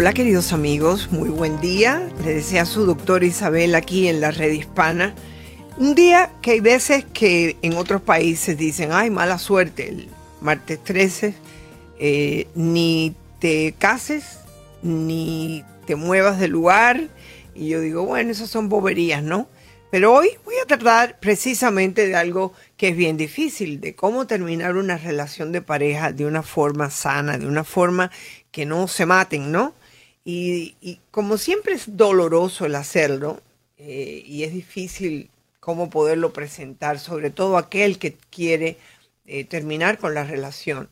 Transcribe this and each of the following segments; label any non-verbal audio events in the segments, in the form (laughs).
Hola queridos amigos, muy buen día. Le desea su doctora Isabel aquí en la red hispana. Un día que hay veces que en otros países dicen, ay, mala suerte, el martes 13, eh, ni te cases, ni te muevas del lugar. Y yo digo, bueno, esas son boberías, ¿no? Pero hoy voy a tratar precisamente de algo que es bien difícil, de cómo terminar una relación de pareja de una forma sana, de una forma que no se maten, ¿no? Y, como siempre es doloroso el hacerlo eh, y es difícil cómo poderlo presentar, sobre todo aquel que quiere eh, terminar con la relación.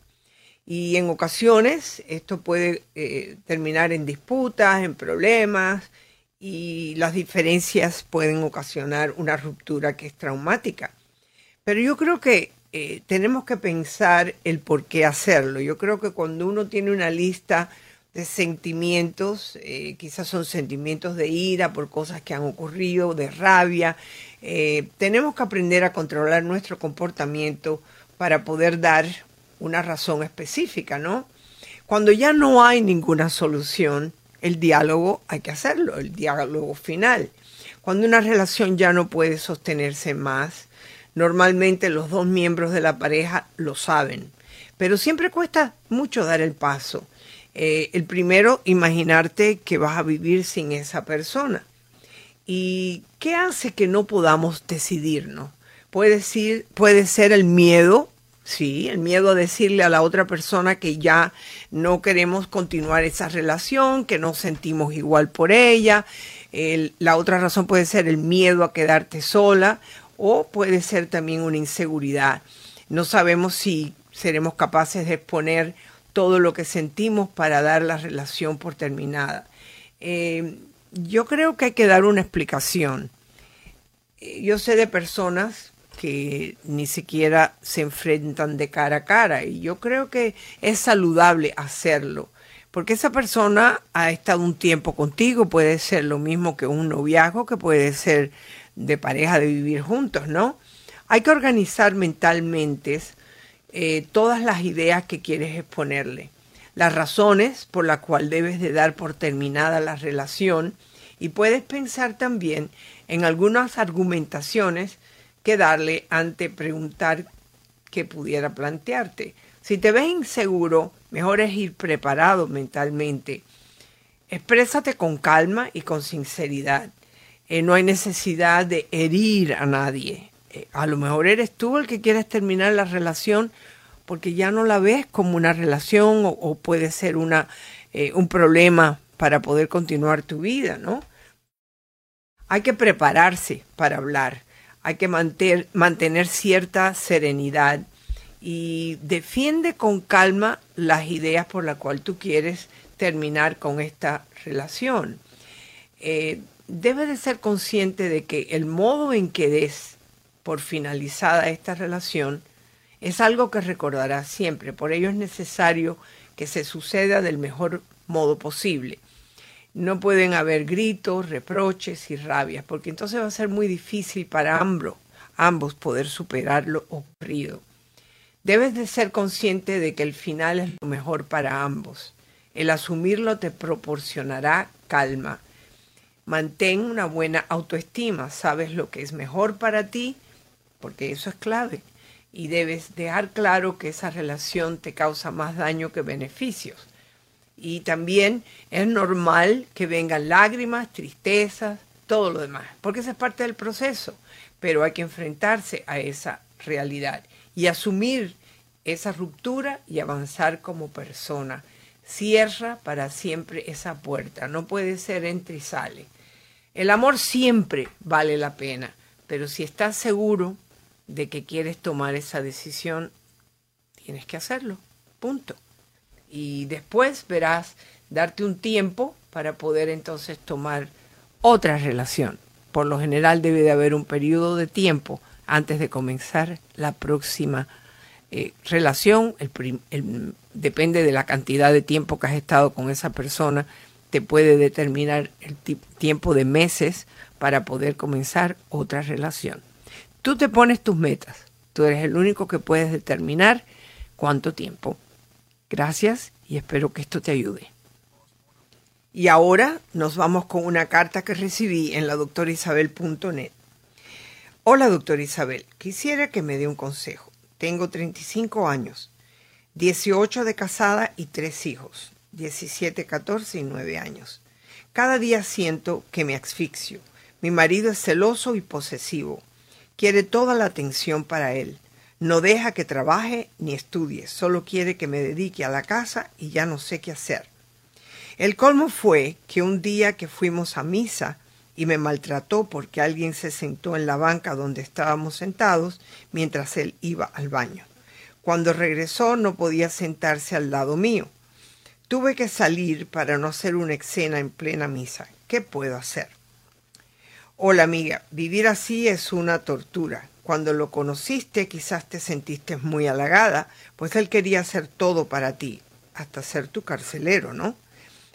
Y en ocasiones esto puede eh, terminar en disputas, en problemas y las diferencias pueden ocasionar una ruptura que es traumática. Pero yo creo que tenemos que pensar el por qué hacerlo. Yo creo que cuando uno tiene una lista sentimientos, eh, quizás son sentimientos de ira por cosas que han ocurrido, de rabia. Eh, tenemos que aprender a controlar nuestro comportamiento para poder dar una razón específica, ¿no? Cuando ya no hay ninguna solución, el diálogo hay que hacerlo, el diálogo final. Cuando una relación ya no puede sostenerse más, normalmente los dos miembros de la pareja lo saben, pero siempre cuesta mucho dar el paso. Eh, el primero, imaginarte que vas a vivir sin esa persona. ¿Y qué hace que no podamos decidirnos? Puede, puede ser el miedo, sí, el miedo a decirle a la otra persona que ya no queremos continuar esa relación, que no sentimos igual por ella. la otra razón puede ser el miedo a quedarte sola o puede ser también una inseguridad. No sabemos si seremos capaces de exponer todo lo que sentimos para dar la relación por terminada. Eh, yo creo que hay que dar una explicación. Eh, yo sé de personas que ni siquiera se enfrentan de cara a cara y yo creo que es saludable hacerlo. Porque esa persona ha estado un tiempo contigo, puede ser lo mismo que un noviazgo, que puede ser de pareja de vivir juntos, ¿no? Hay que organizar mentalmente eh, todas las ideas que quieres exponerle, las razones por las cuales debes de dar por terminada la relación y puedes pensar también en algunas argumentaciones que darle ante preguntar que pudiera plantearte. Si te ves inseguro, mejor es ir preparado mentalmente. Exprésate con calma y con sinceridad. Eh, no hay necesidad de herir a nadie. Eh, a lo mejor eres tú el que quieres terminar la relación porque ya no la ves como una relación o, puede ser una, eh, un problema para poder continuar tu vida, ¿no? Hay que prepararse para hablar, hay que mantener, mantener cierta serenidad y defiende con calma las ideas por las cuales tú quieres terminar con esta relación. Eh, debes de ser consciente de que el modo en que des por finalizada esta relación es algo que recordarás siempre. Por ello es necesario que se suceda del mejor modo posible. No pueden haber gritos, reproches y rabias, porque entonces va a ser muy difícil para ambos, ambos poder superar lo ocurrido. Debes de ser consciente de que el final es lo mejor para ambos. El asumirlo te proporcionará calma. Mantén una buena autoestima, sabes lo que es mejor para ti porque eso es clave. Y debes dejar claro que esa relación te causa más daño que beneficios. Y también es normal que vengan lágrimas, tristezas, todo lo demás, porque esa es parte del proceso. Pero hay que enfrentarse a esa realidad y asumir esa ruptura y avanzar como persona. Cierra para siempre esa puerta, no puede ser entre y sale. El amor siempre vale la pena, pero si estás seguro de que quieres tomar esa decisión, tienes que hacerlo. Punto. y después verás darte un tiempo para poder entonces tomar otra relación. Por lo general debe de haber un periodo de tiempo antes de comenzar la próxima eh, relación. depende de la cantidad de tiempo que has estado con esa persona, te puede determinar el tiempo de meses para poder comenzar otra relación. Tú te pones tus metas. Tú eres el único que puedes determinar cuánto tiempo. Gracias y espero que esto te ayude. Y ahora nos vamos con una carta que recibí en la doctorisabel.net. Hola, doctora Isabel. Quisiera que me dé un consejo. Tengo 35 años, 18 de casada y tres hijos, 17, 14 y 9 años. Cada día siento que me asfixio. Mi marido es celoso y posesivo. Quiere toda la atención para él. No deja que trabaje ni estudie, solo quiere que me dedique a la casa y ya no sé qué hacer. El colmo fue que un día que fuimos a misa y me maltrató porque alguien se sentó en la banca donde estábamos sentados mientras él iba al baño. Cuando regresó no podía sentarse al lado mío. Tuve que salir para no hacer una escena en plena misa. ¿Qué puedo hacer? Hola amiga, vivir así es una tortura. Cuando lo conociste quizás te sentiste muy halagada, pues él quería hacer todo para ti, hasta ser tu carcelero, ¿no?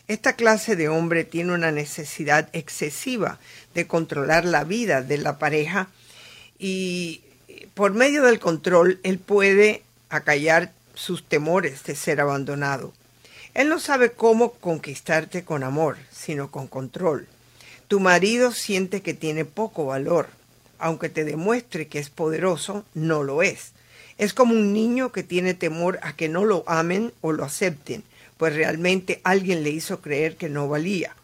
Esta clase de hombre tiene una necesidad excesiva de controlar la vida de la pareja y por medio del control él puede acallar sus temores de ser abandonado. Él no sabe cómo conquistarte con amor, sino con control. Tu marido siente que tiene poco valor, aunque te demuestre que es poderoso, no lo es. Es como un niño que tiene temor a que no lo amen o lo acepten, pues realmente alguien le hizo creer que no valía.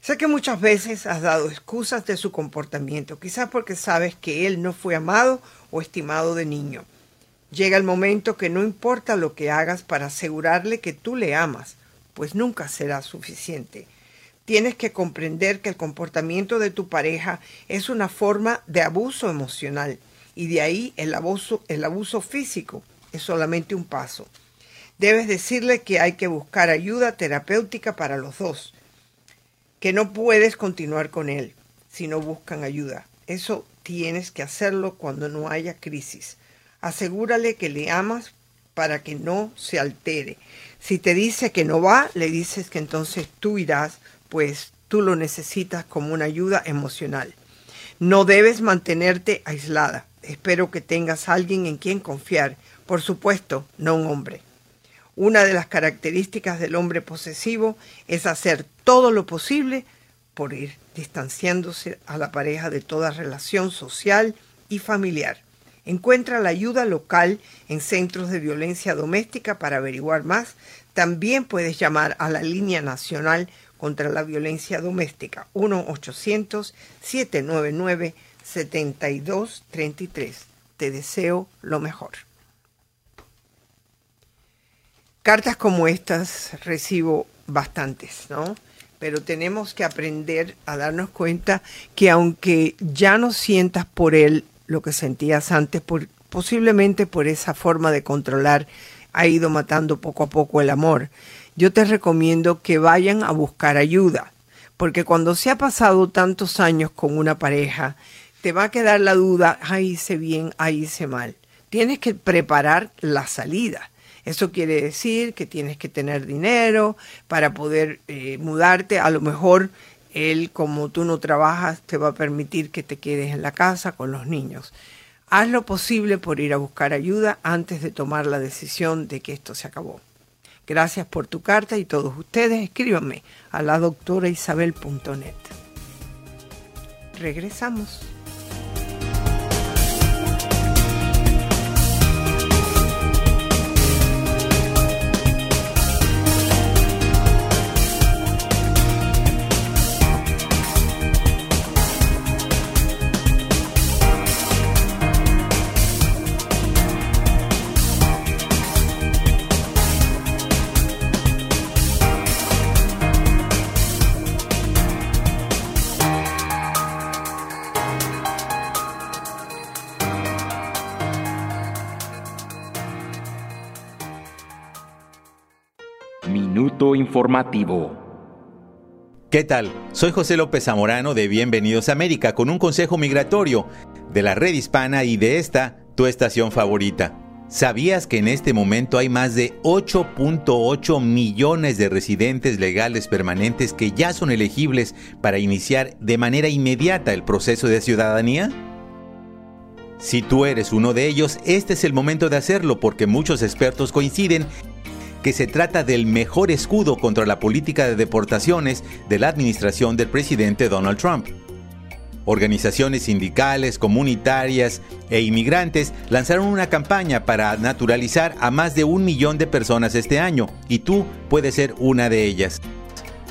Sé que muchas veces has dado excusas de su comportamiento, quizás porque sabes que él no fue amado o estimado de niño. Llega el momento que no importa lo que hagas para asegurarle que tú le amas, pues nunca será suficiente. Tienes que comprender que el comportamiento de tu pareja es una forma de abuso emocional y de ahí el abuso, el abuso físico es solamente un paso. Debes decirle que hay que buscar ayuda terapéutica para los dos, que no puedes continuar con él si no buscan ayuda. Eso tienes que hacerlo cuando no haya crisis. Asegúrale que le amas para que no se altere. Si te dice que no va, le dices que entonces tú irás pues tú lo necesitas como una ayuda emocional. No debes mantenerte aislada. Espero que tengas alguien en quien confiar. Por supuesto, no un hombre. Una de las características del hombre posesivo es hacer todo lo posible por ir distanciándose a la pareja de toda relación social y familiar. Encuentra la ayuda local en centros de violencia doméstica para averiguar más. También puedes llamar a la línea nacional contra la violencia doméstica 1-800-799-7233. Te deseo lo mejor. Cartas como estas recibo bastantes, ¿no? Pero tenemos que aprender a darnos cuenta que aunque ya no sientas por él lo que sentías antes, por, posiblemente por esa forma de controlar, ha ido matando poco a poco el amor yo te recomiendo que vayan a buscar ayuda, porque cuando se ha pasado tantos años con una pareja, te va a quedar la duda, ahí hice bien, ahí hice mal. Tienes que preparar la salida. Eso quiere decir que tienes que tener dinero para poder eh, mudarte. A lo mejor él, como tú no trabajas, te va a permitir que te quedes en la casa con los niños. Haz lo posible por ir a buscar ayuda antes de tomar la decisión de que esto se acabó. Gracias por tu carta y todos ustedes escríbanme a la doctora. Regresamos. Informativo. ¿Qué tal? Soy José López Zamorano de Bienvenidos a América con un consejo migratorio de la red hispana y de esta, tu estación favorita. ¿Sabías que en este momento hay más de 8.8 millones de residentes legales permanentes que ya son elegibles para iniciar de manera inmediata el proceso de ciudadanía? Si tú eres uno de ellos, este es el momento de hacerlo porque muchos expertos coinciden que se trata del mejor escudo contra la política de deportaciones de la administración del presidente Donald Trump. Organizaciones sindicales, comunitarias e inmigrantes lanzaron una campaña para naturalizar a más de un millón de personas este año y tú puedes ser una de ellas.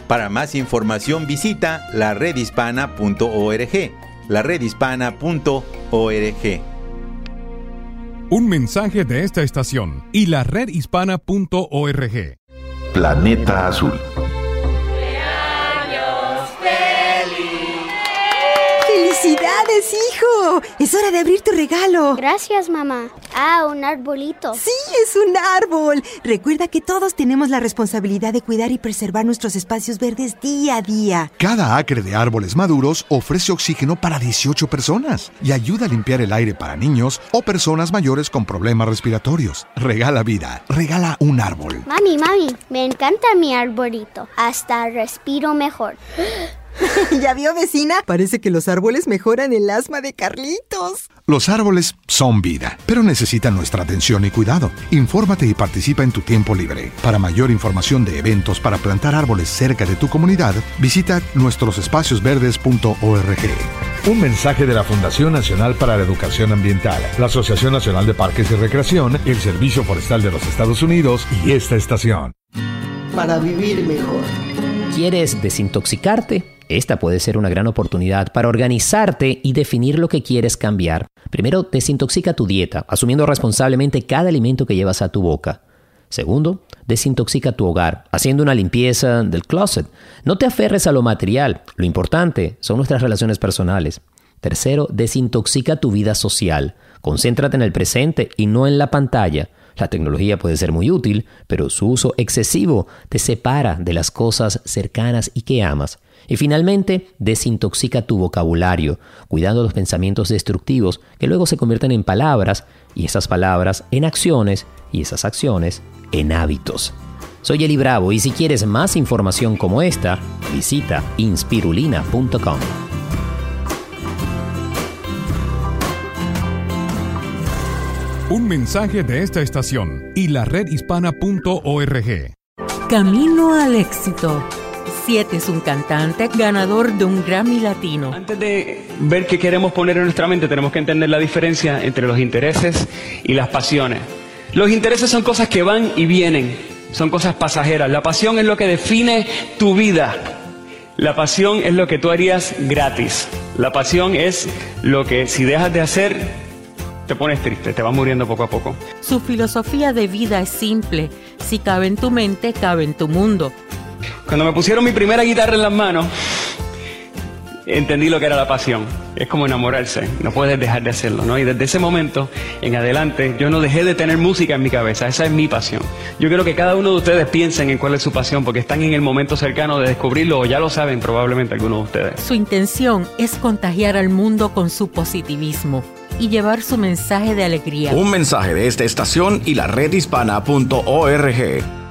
Para más información visita laredhispana.org. laredhispana.org. Un mensaje de esta estación y la redhispana.org. Planeta Azul. ¡Felicidades, hijo! Es hora de abrir tu regalo. Gracias, mamá. Ah, un arbolito. Sí, es un árbol. Recuerda que todos tenemos la responsabilidad de cuidar y preservar nuestros espacios verdes día a día. Cada acre de árboles maduros ofrece oxígeno para 18 personas y ayuda a limpiar el aire para niños o personas mayores con problemas respiratorios. Regala vida. Regala un árbol. Mami, mami, me encanta mi arbolito. Hasta respiro mejor. (laughs) ¿Ya vio, vecina? Parece que los árboles mejoran el asma de Carlitos. Los árboles son vida, pero necesitan nuestra atención y cuidado. Infórmate y participa en tu tiempo libre. Para mayor información de eventos para plantar árboles cerca de tu comunidad, visita nuestrosespaciosverdes.org. Un mensaje de la Fundación Nacional para la Educación Ambiental, la Asociación Nacional de Parques y Recreación, el Servicio Forestal de los Estados Unidos y esta estación. Para vivir mejor. ¿Quieres desintoxicarte? Esta puede ser una gran oportunidad para organizarte y definir lo que quieres cambiar. Primero, desintoxica tu dieta, asumiendo responsablemente cada alimento que llevas a tu boca. Segundo, desintoxica tu hogar, haciendo una limpieza del closet. No te aferres a lo material, lo importante son nuestras relaciones personales. Tercero, desintoxica tu vida social. Concéntrate en el presente y no en la pantalla. La tecnología puede ser muy útil, pero su uso excesivo te separa de las cosas cercanas y que amas. Y finalmente, desintoxica tu vocabulario, cuidando los pensamientos destructivos que luego se convierten en palabras y esas palabras en acciones y esas acciones en hábitos. Soy Eli Bravo y si quieres más información como esta, visita inspirulina.com. Un mensaje de esta estación y la redhispana.org. Camino al éxito. Siete es un cantante ganador de un Grammy Latino. Antes de ver qué queremos poner en nuestra mente, tenemos que entender la diferencia entre los intereses y las pasiones. Los intereses son cosas que van y vienen, son cosas pasajeras. La pasión es lo que define tu vida. La pasión es lo que tú harías gratis. La pasión es lo que si dejas de hacer, te pones triste, te vas muriendo poco a poco. Su filosofía de vida es simple. Si cabe en tu mente, cabe en tu mundo. Cuando me pusieron mi primera guitarra en las manos, entendí lo que era la pasión. Es como enamorarse, no puedes dejar de hacerlo, ¿no? Y desde ese momento en adelante, yo no dejé de tener música en mi cabeza, esa es mi pasión. Yo quiero que cada uno de ustedes piensen en cuál es su pasión, porque están en el momento cercano de descubrirlo, o ya lo saben probablemente algunos de ustedes. Su intención es contagiar al mundo con su positivismo y llevar su mensaje de alegría. Un mensaje de esta estación y la redhispana.org.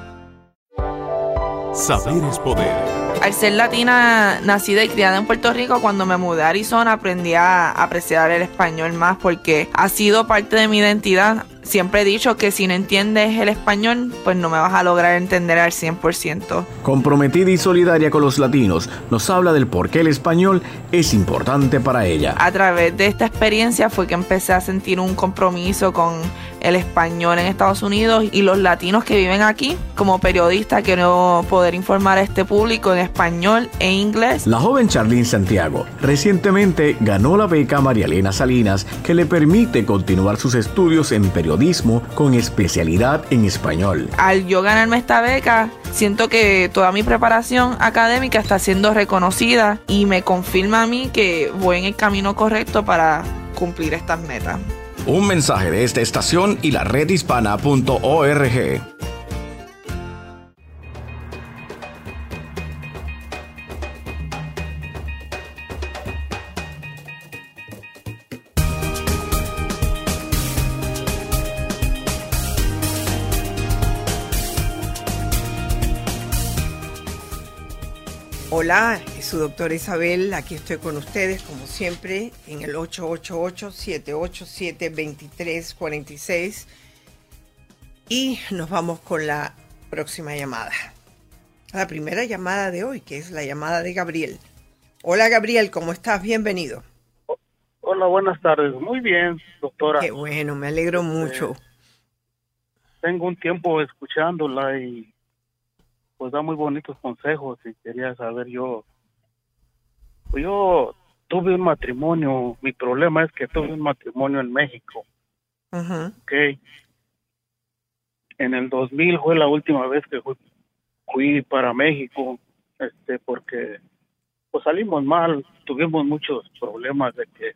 Saber es poder. Al ser latina, nacida y criada en Puerto Rico, cuando me mudé a Arizona aprendí a apreciar el español más porque ha sido parte de mi identidad. Siempre he dicho que si no entiendes el español, pues no me vas a lograr entender al 100%. Comprometida y solidaria con los latinos, nos habla del por qué el español es importante para ella. A través de esta experiencia fue que empecé a sentir un compromiso con el español en Estados Unidos y los latinos que viven aquí. Como periodista quiero poder informar a este público en español e inglés. La joven Charlene Santiago recientemente ganó la beca María Elena Salinas que le permite continuar sus estudios en periodismo con especialidad en español. Al yo ganarme esta beca, siento que toda mi preparación académica está siendo reconocida y me confirma a mí que voy en el camino correcto para cumplir estas metas. Un mensaje de esta estación y la redhispana.org. Hola, su doctora Isabel. Aquí estoy con ustedes, como siempre, en el 888-787-2346. Y nos vamos con la próxima llamada. La primera llamada de hoy, que es la llamada de Gabriel. Hola Gabriel, ¿cómo estás? Bienvenido. Hola, buenas tardes. Muy bien, doctora. Qué bueno, me alegro mucho. Tengo un tiempo escuchándola y pues da muy bonitos consejos y quería saber yo. Pues yo tuve un matrimonio, mi problema es que tuve un matrimonio en México. Ok. En el 2000 fue la última vez que fui, fui para México, este, porque pues salimos mal, tuvimos muchos problemas de que,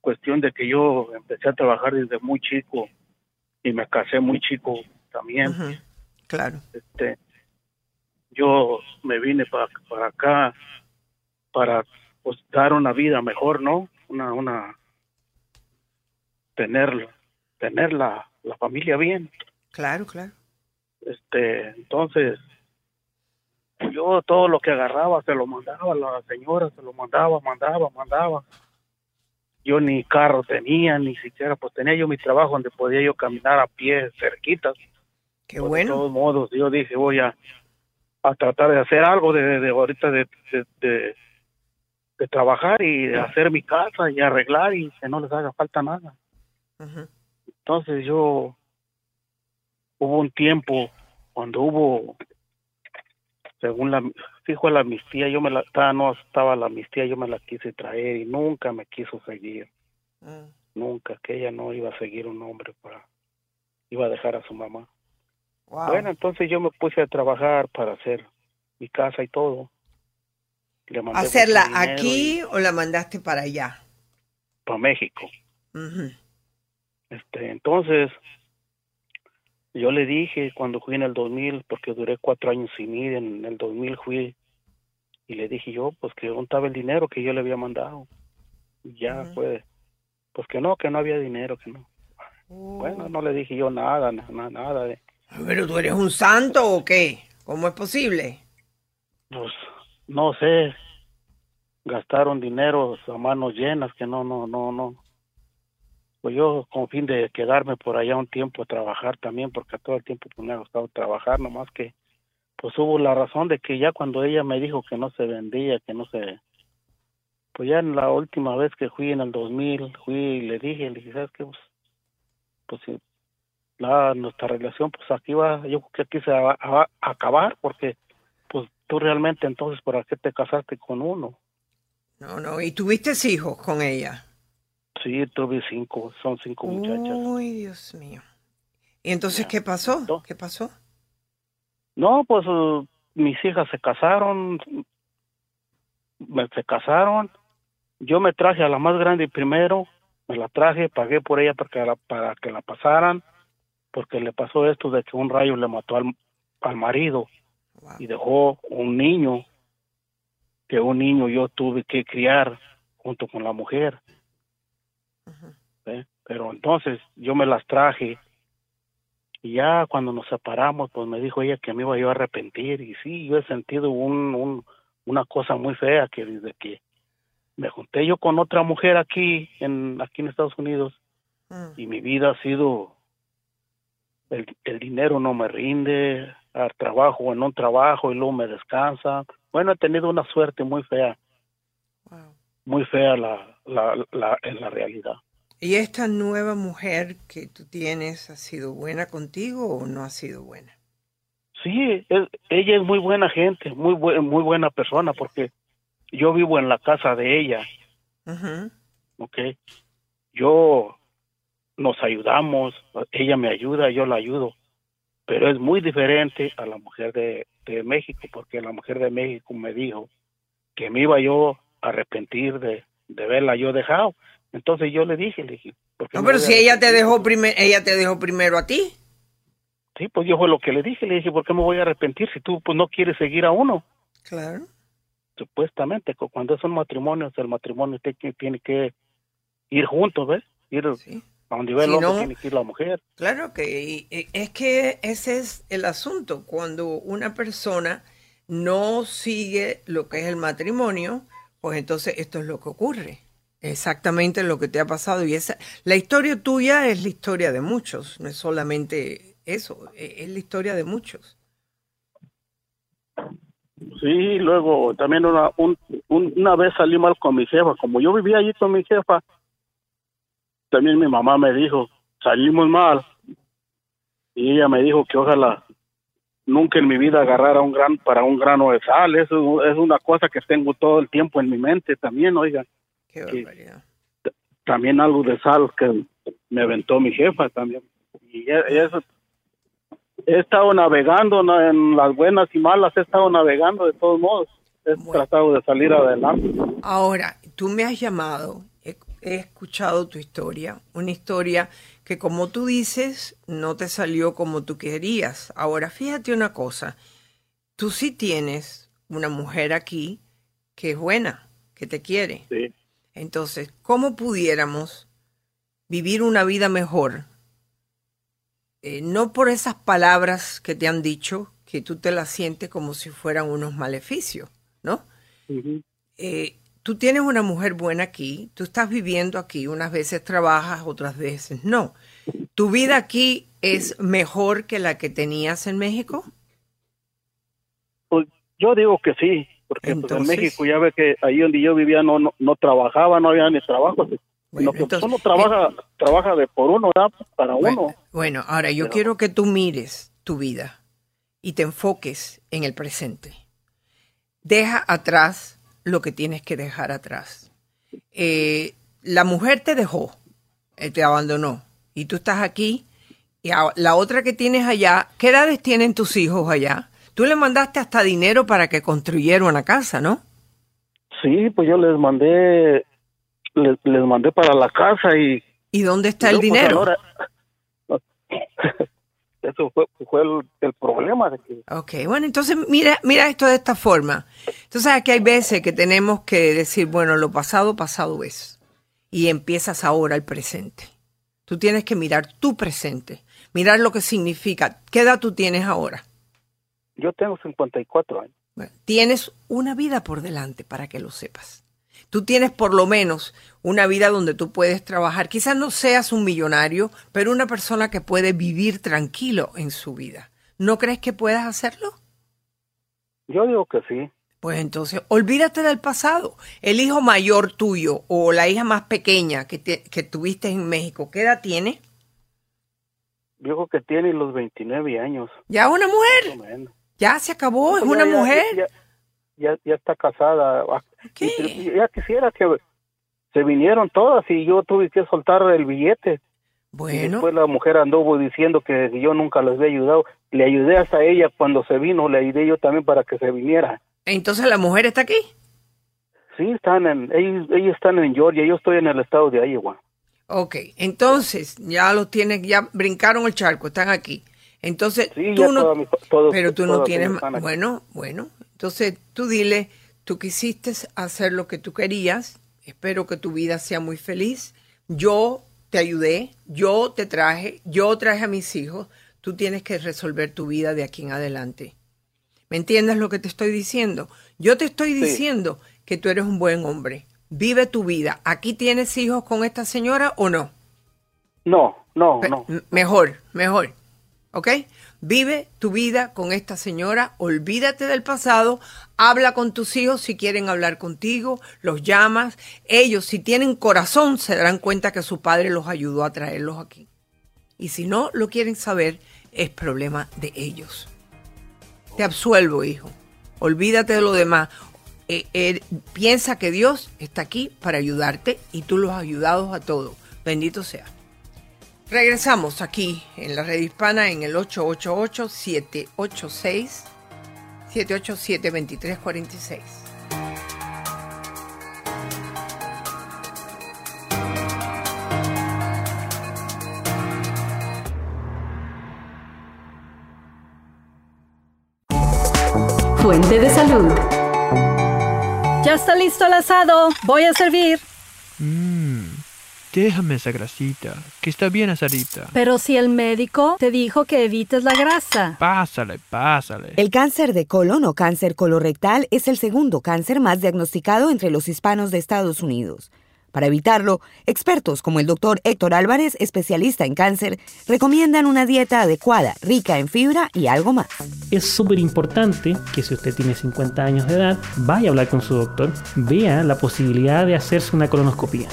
cuestión de que yo empecé a trabajar desde muy chico y me casé muy chico también. Claro. Este, yo me vine para para acá para pues, dar una vida mejor, ¿no? Una una tener tener la, la familia bien. Claro, claro. Este, entonces yo todo lo que agarraba se lo mandaba a la señora, se lo mandaba, mandaba, mandaba. Yo ni carro tenía, ni siquiera pues tenía yo mi trabajo donde podía yo caminar a pie cerquitas. Qué Pues, bueno. De todos modos, yo dije, voy a, a tratar de hacer algo de, de ahorita de, de, de, de trabajar y de hacer mi casa y arreglar y que no les haga falta nada. Entonces yo hubo un tiempo cuando hubo según la fue la amnistía, yo me la estaba, no estaba la amnistía, yo me la quise traer y nunca me quiso seguir, Mm. nunca que ella no iba a seguir un hombre para iba a dejar a su mamá. Wow. Bueno, entonces yo me puse a trabajar para hacer mi casa y todo. Le mandé ¿Hacerla aquí o la mandaste para allá? para México. Este, entonces, yo le dije cuando fui en el 2000, porque duré cuatro años sin ir, en el 2000 fui y le dije yo, pues que dónde estaba el dinero que yo le había mandado. Y ya fue, pues que no, que no había dinero, que no. Bueno, no le dije yo nada, nada, nada de, ¿Pero tú eres un santo o qué? ¿Cómo es posible? pues, no sé, gastaron dinero a manos llenas, que no, no, no, no. Pues yo con fin de quedarme por allá un tiempo a trabajar también, porque todo el tiempo pues, me ha gustado trabajar, nomás que pues hubo la razón de que ya cuando ella me dijo que no se vendía, que no se... Pues ya en la última vez que fui en el 2000, fui y le dije, le dije, ¿sabes qué? Pues, pues sí, la, nuestra relación, pues aquí va, yo creo que aquí se va a, acabar, porque tú realmente entonces, ¿para qué te casaste con uno? No, no. ¿Y tuviste hijos con ella? Sí, tuve cinco, son cinco muchachas. Uy, Dios mío. ¿Y entonces qué pasó? ¿Qué pasó? No, pues uh, mis hijas se casaron, me, se casaron. Yo me traje a la más grande primero, me la traje, pagué por ella para que la, para que la pasaran, porque le pasó esto de que un rayo le mató al, al marido y dejó un niño, que un niño yo tuve que criar junto con la mujer. ¿Ve? Pero entonces yo me las traje y ya cuando nos separamos, pues me dijo ella que me iba yo a arrepentir. Y sí, yo he sentido un, un, una cosa muy fea que desde que me junté yo con otra mujer aquí en, aquí en Estados Unidos y mi vida ha sido, el, el dinero no me rinde, al trabajo en un trabajo y luego me descansa. Bueno, he tenido una suerte muy fea, muy fea la, la, la, en la realidad. ¿Y esta nueva mujer que tú tienes ha sido buena contigo o no ha sido buena? Sí, es- ella es muy buena gente, muy buen, muy buena persona porque yo vivo en la casa de ella, Ujú. ¿ok? Yo nos ayudamos, ella me ayuda, yo la ayudo, pero es muy diferente a la mujer de, de México porque la mujer de México me dijo que me iba yo a arrepentir de, de verla yo dejado. Entonces yo le dije, le dije, ¿por qué No, pero si ella te dejó primero, ella te dejó primero a ti. Sí, pues yo fue lo que le dije, le dije, ¿por qué me voy a arrepentir si tú pues no quieres seguir a uno? Claro. supuestamente cu- cuando son matrimonios el matrimonio te- que tiene que ir juntos ves ir a donde el Si hombre no- tiene que ir la mujer Claro que y- y es que ese es el asunto. Cuando una persona no sigue lo que es el matrimonio, pues entonces esto es lo que ocurre. Exactamente lo que te ha pasado. Y esa, la historia tuya es la historia de muchos, no es solamente eso, e, es la historia de muchos. Sí, luego también una, una vez salí mal con mi jefa. Como yo vivía allí con mi jefa, también mi mamá me dijo, salimos mal. Y ella me dijo que ojalá nunca en mi vida agarrara un gran para un grano de sal. Eso es una cosa que tengo todo el tiempo en mi mente también, oiga. Qué barbaridad. También algo de sal que me aventó mi jefa también. Y eso he estado navegando en las buenas y malas, he estado navegando de todos modos. He tratado de salir adelante. Ahora, tú me has llamado, he, escuchado tu historia, una historia que como tú dices, no te salió como tú querías. Ahora, fíjate una cosa, tú sí tienes una mujer aquí que es buena, que te quiere. Sí. Entonces, ¿cómo pudiéramos vivir una vida mejor eh, no por esas palabras que te han dicho, que tú te las sientes como si fueran unos maleficios, ¿no? Eh, tú tienes una mujer buena aquí, tú estás viviendo aquí, unas veces trabajas, otras veces no. ¿Tu vida aquí es mejor que la que tenías en México? Pues yo digo que sí, porque pues, en México ya ve que ahí donde yo vivía no, no, no trabajaba, no había ni trabajo, bueno, entonces, uno trabaja, eh, trabaja de por uno, para uno. Bueno, ahora yo quiero que tú mires tu vida y te enfoques en el presente. Deja atrás lo que tienes que dejar atrás. Eh, la mujer te dejó, eh, te abandonó, y tú estás aquí, y la otra que tienes allá, ¿qué edades tienen tus hijos allá? Tú le mandaste hasta dinero para que construyeran una casa, ¿no? Sí, pues yo les mandé les, mandé para la casa y... ¿Y dónde está el pues, dinero? (laughs) eso fue, fue el, problema. De que... Ok, bueno, entonces mira, mira esto de esta forma. Entonces aquí hay veces que tenemos que decir, bueno, lo pasado, pasado es. Y empiezas ahora el presente. Tú tienes que mirar tu presente, mirar lo que significa. ¿Qué edad tú tienes ahora? Yo tengo 54 años. tienes una vida por delante para que lo sepas tú tienes por lo menos una vida donde tú puedes trabajar. Quizás no seas un millonario, pero una persona que puede vivir tranquilo en su vida. ¿No crees que puedas hacerlo? Yo digo que sí. Pues entonces, olvídate del pasado. El hijo mayor tuyo o la hija más pequeña que, que tuviste en México, ¿qué edad tiene? Yo que tiene los 29 años. ¿Ya una mujer? Ya se acabó, es una mujer ya, ya está casada. Ah, ya quisiera que se vinieron todas y yo tuve que soltar el billete. Bueno. después la mujer anduvo diciendo que yo nunca les había ayudado. Le ayudé hasta ella cuando se vino, le ayudé yo también para que se viniera. Entonces la mujer está aquí. Sí, están en, ellos, ellos están en Georgia, yo estoy en el estado de Iowa. Ok, entonces ya los tienen, ya brincaron el charco, están aquí. Entonces, tú no, pero tú no tienes, bueno, bueno, entonces tú dile, tú quisiste hacer lo que tú querías, espero que tu vida sea muy feliz, yo te ayudé, yo te traje, yo traje a mis hijos, tú tienes que resolver tu vida de aquí en adelante. ¿Me entiendes lo que te estoy diciendo? Yo te estoy diciendo que tú eres un buen hombre. Vive tu vida. ¿Aquí tienes hijos con esta señora o no? No, no, no. Mejor, mejor. ¿Ok? Vive tu vida con esta señora, olvídate del pasado, habla con tus hijos si quieren hablar contigo, los llamas. Ellos, si tienen corazón, se darán cuenta que su padre los ayudó a traerlos aquí. Y si no lo quieren saber, es problema de ellos. Te absuelvo, hijo. Olvídate de lo demás. Eh, eh, piensa que Dios está aquí para ayudarte y tú los has ayudado a todos. Bendito sea. Regresamos aquí en la red hispana en el 888-786-787-2346. Fuente de salud. Ya está listo el asado. Voy a servir. Mmm Déjame esa grasita, que está bien asadita. Pero si el médico te dijo que evites la grasa. Pásale, pásale. El cáncer de colon o cáncer colorectal es el segundo cáncer más diagnosticado entre los hispanos de Estados Unidos. Para evitarlo, expertos como el doctor Héctor Álvarez, especialista en cáncer, recomiendan una dieta adecuada, rica en fibra y algo más. Es súper importante que si usted tiene 50 años de edad, vaya a hablar con su doctor, vea la posibilidad de hacerse una colonoscopia.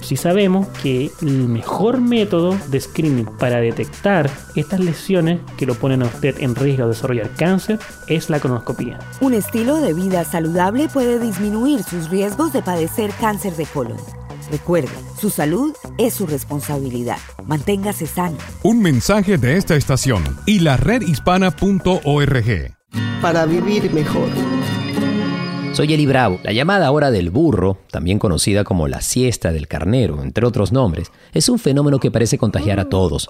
Si sabemos que el mejor método de screening para detectar estas lesiones que lo ponen a usted en riesgo de desarrollar cáncer es la colonoscopia. Un estilo de vida saludable puede disminuir sus riesgos de padecer cáncer de colon. Recuerde, su salud es su responsabilidad. Manténgase sano. Un mensaje de esta estación y la redhispana.org. Para vivir mejor. Soy Eli Bravo. La llamada hora del burro, también conocida como la siesta del carnero, entre otros nombres, es un fenómeno que parece contagiar a todos.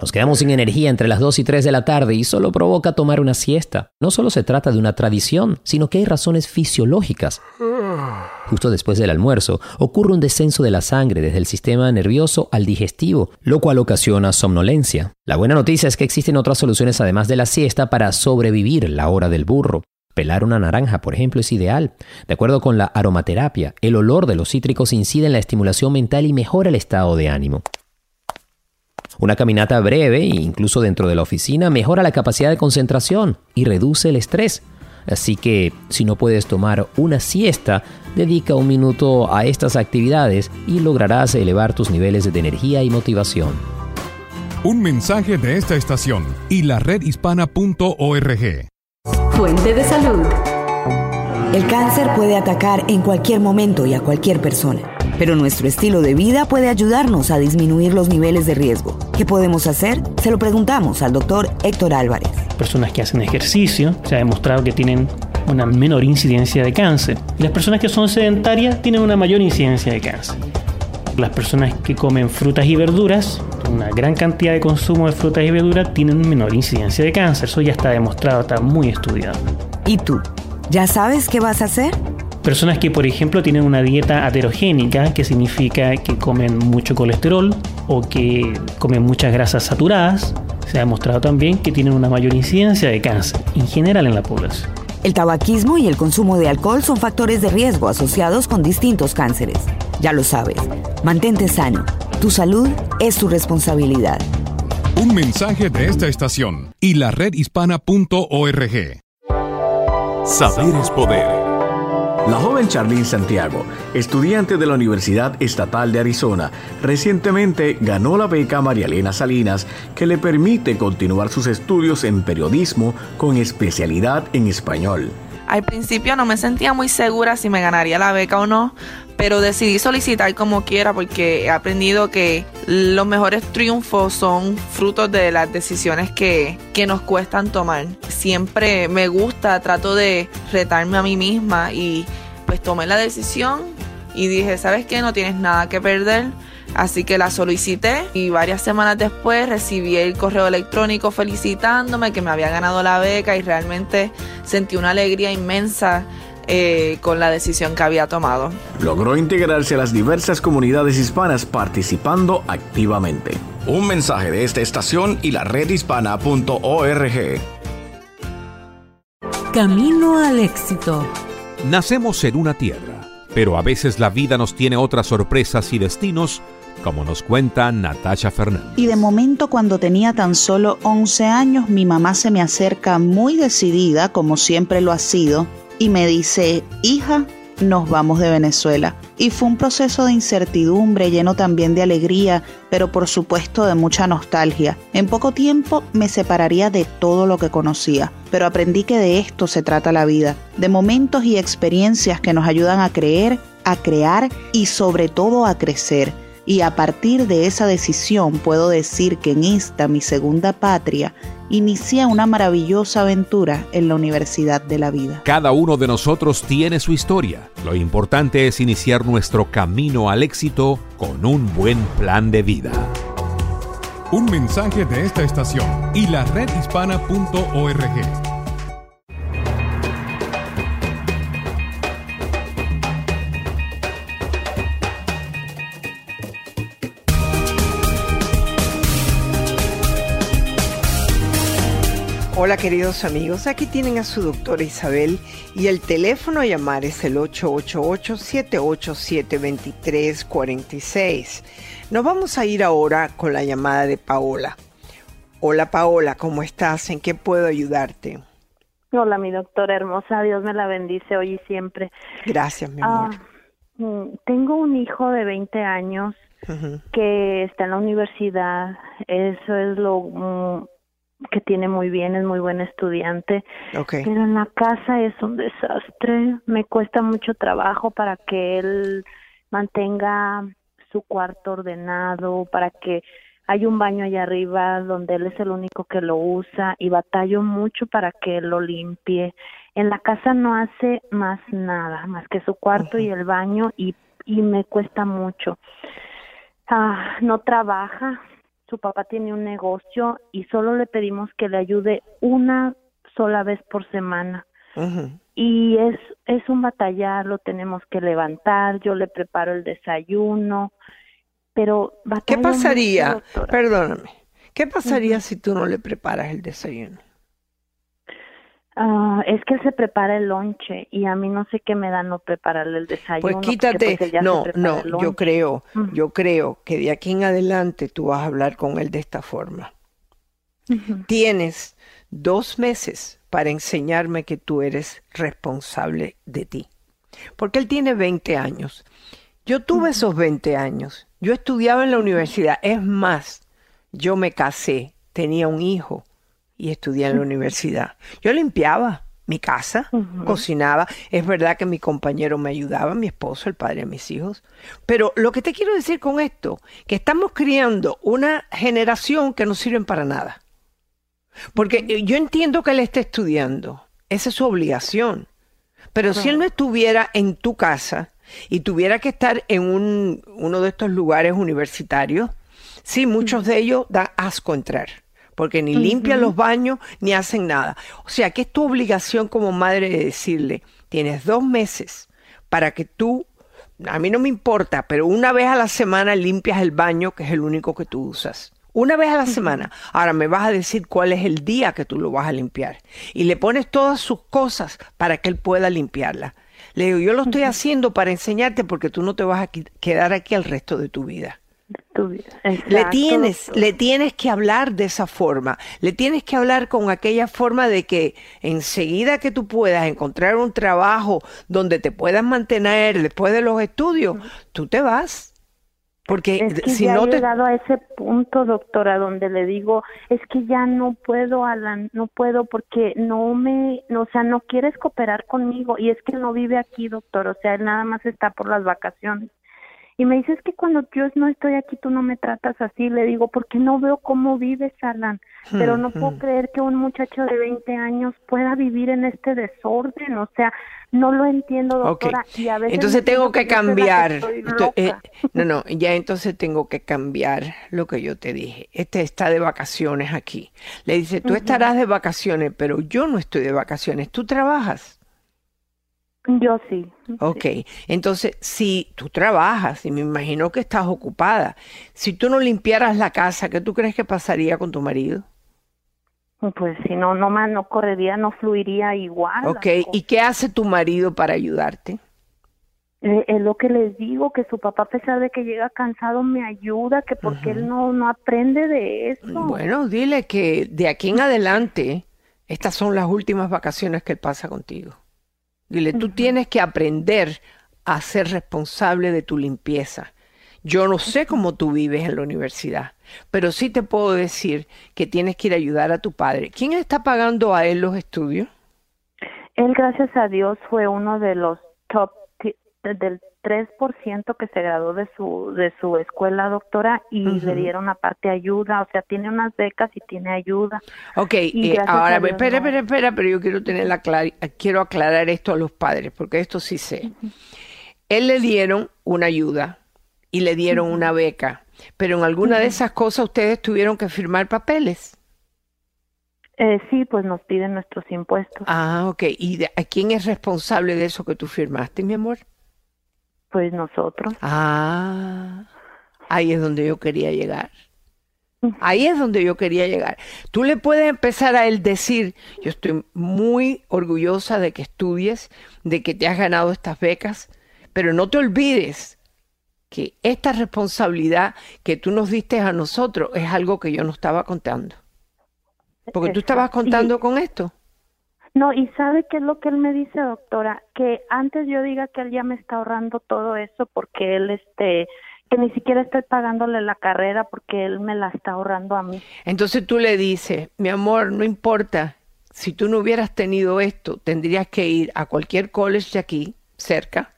Nos quedamos sin energía entre las 2 y 3 de la tarde y solo provoca tomar una siesta. No solo se trata de una tradición, sino que hay razones fisiológicas. Justo después del almuerzo ocurre un descenso de la sangre desde el sistema nervioso al digestivo, lo cual ocasiona somnolencia. La buena noticia es que existen otras soluciones además de la siesta para sobrevivir la hora del burro. Pelar una naranja, por ejemplo, es ideal. De acuerdo con la aromaterapia, el olor de los cítricos incide en la estimulación mental y mejora el estado de ánimo. Una caminata breve, incluso dentro de la oficina, mejora la capacidad de concentración y reduce el estrés. Así que si no puedes tomar una siesta, dedica un minuto a estas actividades y lograrás elevar tus niveles de energía y motivación. Un mensaje de esta estación y la redhispana.org. Fuente de salud. El cáncer puede atacar en cualquier momento y a cualquier persona, pero nuestro estilo de vida puede ayudarnos a disminuir los niveles de riesgo. ¿Qué podemos hacer? Se lo preguntamos al doctor Héctor Álvarez. Personas que hacen ejercicio, se ha demostrado que tienen una menor incidencia de cáncer. Y las personas que son sedentarias tienen una mayor incidencia de cáncer. Las personas que comen frutas y verduras, una gran cantidad de consumo de frutas y verduras, tienen menor incidencia de cáncer. Eso ya está demostrado, está muy estudiado. ¿Y tú? ¿Ya sabes qué vas a hacer? Personas que, por ejemplo, tienen una dieta aterogénica, que significa que comen mucho colesterol o que comen muchas grasas saturadas, se ha demostrado también que tienen una mayor incidencia de cáncer en general en la población. El tabaquismo y el consumo de alcohol son factores de riesgo asociados con distintos cánceres. Ya lo sabes, mantente sano. Tu salud es tu responsabilidad. Un mensaje de esta estación y la redhispana.org. Saber es poder. La joven Charlene Santiago, estudiante de la Universidad Estatal de Arizona, recientemente ganó la beca María Elena Salinas que le permite continuar sus estudios en periodismo con especialidad en español. Al principio no me sentía muy segura si me ganaría la beca o no, pero decidí solicitar como quiera porque he aprendido que los mejores triunfos son frutos de las decisiones que, que nos cuestan tomar. Siempre me gusta, trato de retarme a mí misma y pues tomé la decisión y dije, ¿sabes qué? No tienes nada que perder. Así que la solicité y varias semanas después recibí el correo electrónico felicitándome que me había ganado la beca y realmente sentí una alegría inmensa eh, con la decisión que había tomado. Logró integrarse a las diversas comunidades hispanas participando activamente. Un mensaje de esta estación y la redhispana.org. Camino al éxito. Nacemos en una tierra, pero a veces la vida nos tiene otras sorpresas y destinos como nos cuenta Natasha Fernández. Y de momento cuando tenía tan solo 11 años, mi mamá se me acerca muy decidida, como siempre lo ha sido, y me dice, hija, nos vamos de Venezuela. Y fue un proceso de incertidumbre, lleno también de alegría, pero por supuesto de mucha nostalgia. En poco tiempo me separaría de todo lo que conocía, pero aprendí que de esto se trata la vida, de momentos y experiencias que nos ayudan a creer, a crear y sobre todo a crecer y a partir de esa decisión puedo decir que en esta, mi segunda patria, inicia una maravillosa aventura en la Universidad de la Vida. Cada uno de nosotros tiene su historia. Lo importante es iniciar nuestro camino al éxito con un buen plan de vida. Un mensaje de esta estación y la redhispana.org. Hola queridos amigos, aquí tienen a su doctora Isabel y el teléfono a llamar es el 888-787-2346. Nos vamos a ir ahora con la llamada de Paola. Hola Paola, ¿cómo estás? ¿En qué puedo ayudarte? Hola mi doctora hermosa, Dios me la bendice hoy y siempre. Gracias mi amor. Ah, mm, tengo un hijo de 20 años que está en la universidad, eso es lo mm, que tiene muy bien, es muy buen estudiante. Pero en la casa es un desastre. Me cuesta mucho trabajo para que él mantenga su cuarto ordenado, para que hay un baño allá arriba donde él es el único que lo usa y batallo mucho para que él lo limpie. En la casa no hace más nada, más que su cuarto y el baño y, y me cuesta mucho. Ah, no trabaja, su papá tiene un negocio y solo le pedimos que le ayude una sola vez por semana. Y es, es un batallar, lo tenemos que levantar, yo le preparo el desayuno, pero... ¿Qué pasaría? perdóname, ¿qué pasaría si tú no le preparas el desayuno? Ah, es que él se prepara el lonche y a mí no sé qué me da no prepararle el desayuno. Pues quítate, no, no, yo creo, yo creo que de aquí en adelante tú vas a hablar con él de esta forma. Tienes dos meses para enseñarme que tú eres responsable de ti. Porque él tiene 20 años. Yo tuve esos 20 años. Yo estudiaba en la universidad. Es más, yo me casé, tenía un hijo y estudié en la universidad. Yo limpiaba mi casa, cocinaba. Es verdad que mi compañero me ayudaba, mi esposo, el padre de mis hijos. Pero lo que te quiero decir con esto, que estamos criando una generación que no sirven para nada. Porque yo entiendo que él esté estudiando, esa es su obligación. Pero si él no estuviera en tu casa y tuviera que estar en un, uno de estos lugares universitarios, sí, muchos de ellos da asco entrar porque ni limpian los baños ni hacen nada. O sea, que es tu obligación como madre de decirle, tienes dos meses para que tú, a mí no me importa, pero una vez a la semana limpias el baño, que es el único que tú usas. Una vez a la semana. Ahora me vas a decir cuál es el día que tú lo vas a limpiar. Y le pones todas sus cosas para que él pueda limpiarla. Le digo, yo lo estoy haciendo para enseñarte porque tú no te vas a quedar aquí el resto de tu vida le tienes, le tienes que hablar de esa forma, le tienes que hablar con aquella forma de que enseguida que tú puedas encontrar un trabajo donde te puedas mantener después de los estudios, tú te vas. Porque si ya no he llegado a ese punto, doctora, donde le digo, es que ya no puedo, Alan, no puedo porque no me, o sea, no quieres cooperar conmigo y es que no vive aquí, doctor, o sea, él nada más está por las vacaciones. Y me dice, es que cuando yo no estoy aquí tú no me tratas así. Le digo, porque no veo cómo vives, Alan. Pero no puedo creer que un muchacho de 20 años pueda vivir en este desorden. O sea, no lo entiendo, doctora. Y a veces entonces tengo que cambiar. Eh, no, no, ya entonces tengo que cambiar lo que yo te dije. Este está de vacaciones aquí. Le dice, tú estarás de vacaciones, pero yo no estoy de vacaciones. ¿Tú trabajas? Yo sí. Ok, entonces si tú trabajas y me imagino que estás ocupada, si tú no limpiaras la casa, ¿qué tú crees que pasaría con tu marido? Pues si no, no más, no correría, no fluiría igual. Ok, ¿y qué hace tu marido para ayudarte? Eh, es lo que les digo, que su papá a pesar de que llega cansado me ayuda, que porque él no, no aprende de eso. Bueno, dile que de aquí en adelante, estas son las últimas vacaciones que él pasa contigo. Dile, tú tienes que aprender a ser responsable de tu limpieza. Yo no sé cómo tú vives en la universidad, pero sí te puedo decir que tienes que ir a ayudar a tu padre. ¿Quién está pagando a él los estudios? Él, gracias a Dios, fue uno de los top del 3% que se graduó de su de su escuela doctora y le dieron aparte ayuda, o sea, tiene unas becas y tiene ayuda. Ok, eh, ahora, espera, espera, espera, pero yo quiero tener la quiero aclarar esto a los padres, porque esto sí sé. Él le dieron una ayuda y le dieron una beca, pero en alguna de esas cosas ustedes tuvieron que firmar papeles. Eh, sí, pues nos piden nuestros impuestos. Ah, ok. ¿Y a quién es responsable de eso que tú firmaste, mi amor? Pues nosotros. Ah, ahí es donde yo quería llegar. Ahí es donde yo quería llegar. Tú le puedes empezar a él decir, yo estoy muy orgullosa de que estudies, de que te has ganado estas becas, pero no te olvides que esta responsabilidad que tú nos diste a nosotros es algo que yo no estaba contando. Porque tú estabas contando con esto. No, y sabe qué es lo que él me dice, doctora, que antes yo diga que él ya me está ahorrando todo eso porque él este que ni siquiera estoy pagándole la carrera porque él me la está ahorrando a mí. Entonces tú le dices, mi amor, no importa, si tú no hubieras tenido esto, tendrías que ir a cualquier college de aquí, cerca,